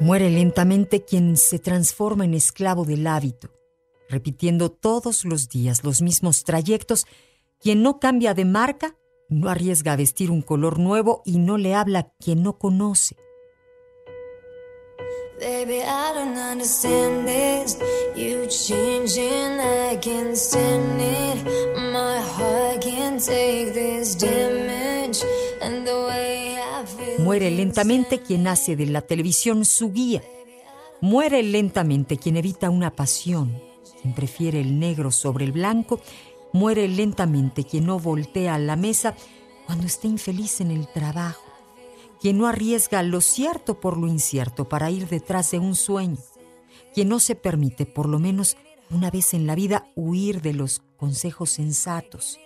Muere lentamente quien se transforma en esclavo del hábito, repitiendo todos los días los mismos trayectos, quien no cambia de marca, no arriesga a vestir un color nuevo y no le habla quien no conoce. Baby, I don't understand this. You changing, I can stand it. My heart can take this damage. Muere lentamente quien hace de la televisión su guía. Muere lentamente quien evita una pasión, quien prefiere el negro sobre el blanco. Muere lentamente quien no voltea a la mesa cuando está infeliz en el trabajo quien no arriesga lo cierto por lo incierto para ir detrás de un sueño, quien no se permite por lo menos una vez en la vida huir de los consejos sensatos.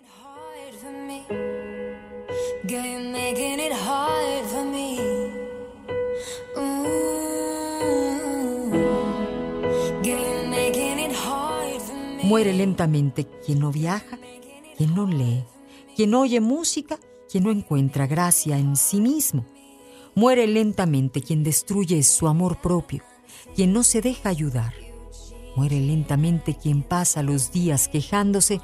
Muere lentamente quien no viaja, quien no lee, quien no oye música, quien no encuentra gracia en sí mismo Muere lentamente quien destruye su amor propio, quien no se deja ayudar. Muere lentamente quien pasa los días quejándose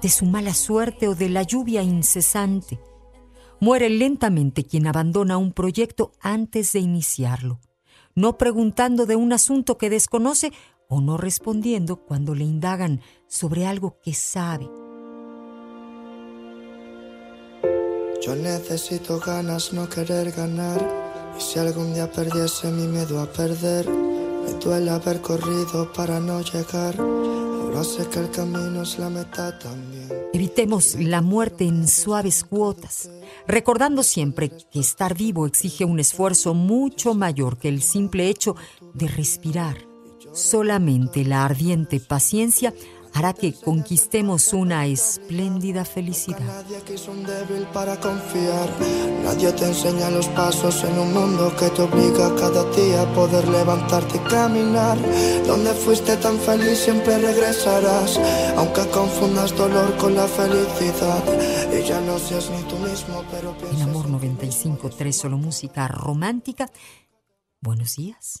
de su mala suerte o de la lluvia incesante. Muere lentamente quien abandona un proyecto antes de iniciarlo, no preguntando de un asunto que desconoce o no respondiendo cuando le indagan sobre algo que sabe. Yo necesito ganas, no querer ganar. Y si algún día perdiese mi miedo a perder, me duele haber corrido para no llegar. Que el camino es la meta también. Evitemos la muerte en suaves cuotas, recordando siempre que estar vivo exige un esfuerzo mucho mayor que el simple hecho de respirar. Solamente la ardiente paciencia hará que conquistemos una espléndida felicidad. Nadie quiso un débil para confiar. Nadie te enseña los pasos en un mundo que te obliga cada día a poder levantarte y caminar. Donde fuiste tan feliz siempre regresarás, aunque confundas dolor con la felicidad. Y ya no seas ni tú mismo, pero En Amor 95.3, solo música romántica. Buenos días.